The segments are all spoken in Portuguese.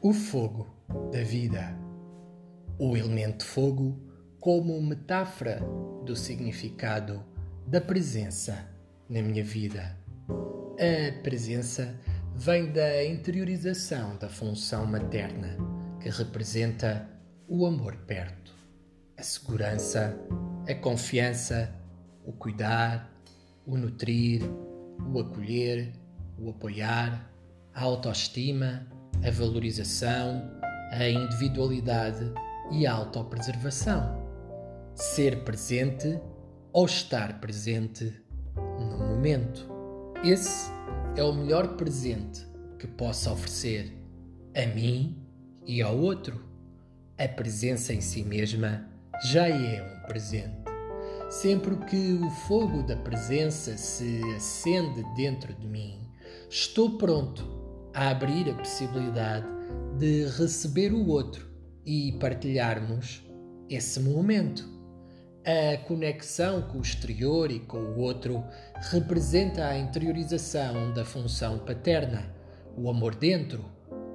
O fogo da vida. O elemento fogo como metáfora do significado da presença na minha vida. A presença vem da interiorização da função materna, que representa o amor perto, a segurança, a confiança, o cuidar, o nutrir, o acolher, o apoiar, a autoestima, a valorização, a individualidade e a autopreservação. Ser presente ou estar presente no momento. Esse é o melhor presente que posso oferecer a mim e ao outro. A presença em si mesma já é um presente. Sempre que o fogo da presença se acende dentro de mim, estou pronto a abrir a possibilidade de receber o outro e partilharmos esse momento. A conexão com o exterior e com o outro representa a interiorização da função paterna, o amor dentro,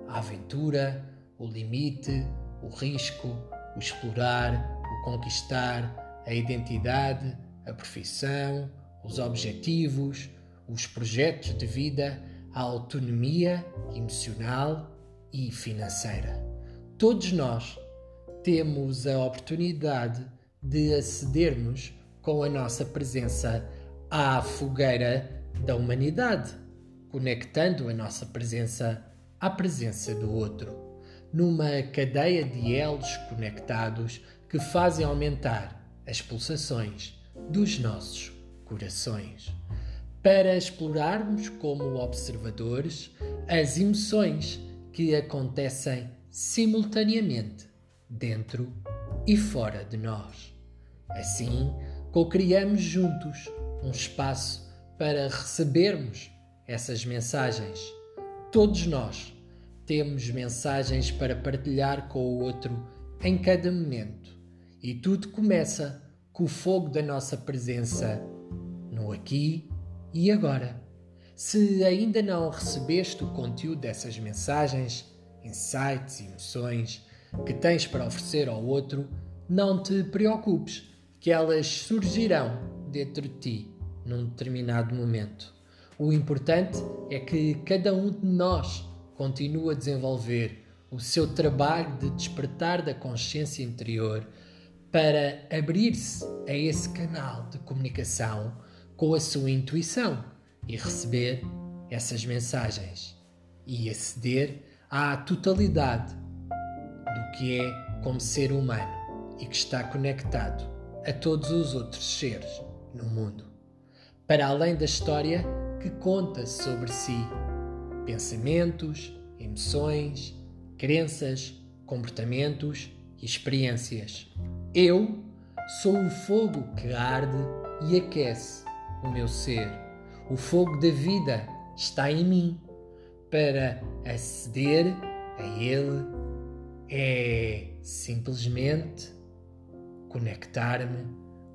a aventura, o limite, o risco, o explorar, o conquistar, a identidade, a profissão, os objetivos, os projetos de vida a autonomia emocional e financeira. Todos nós temos a oportunidade de acedermos com a nossa presença à fogueira da humanidade, conectando a nossa presença à presença do outro, numa cadeia de elos conectados que fazem aumentar as pulsações dos nossos corações para explorarmos como observadores as emoções que acontecem simultaneamente dentro e fora de nós. Assim, co-criamos juntos um espaço para recebermos essas mensagens. Todos nós temos mensagens para partilhar com o outro em cada momento, e tudo começa com o fogo da nossa presença no aqui e agora? Se ainda não recebeste o conteúdo dessas mensagens, insights e emoções que tens para oferecer ao outro, não te preocupes, que elas surgirão dentro de ti num determinado momento. O importante é que cada um de nós continue a desenvolver o seu trabalho de despertar da consciência interior para abrir-se a esse canal de comunicação com a sua intuição e receber essas mensagens e aceder à totalidade do que é como ser humano e que está conectado a todos os outros seres no mundo, para além da história que conta sobre si, pensamentos, emoções, crenças, comportamentos e experiências. Eu sou o fogo que arde e aquece o meu ser. O fogo da vida está em mim. Para aceder a ele é simplesmente conectar-me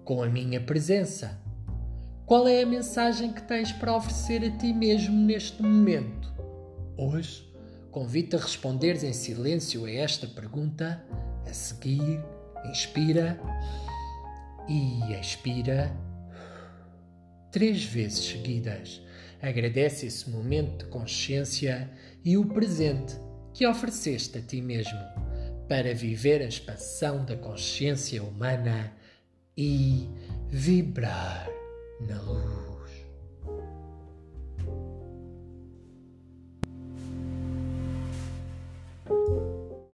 com a minha presença. Qual é a mensagem que tens para oferecer a ti mesmo neste momento? Hoje, convido-te a responderes em silêncio a esta pergunta. A seguir, inspira e expira três vezes seguidas. Agradece esse momento de consciência e o presente que ofereceste a ti mesmo para viver a expansão da consciência humana e vibrar na luz.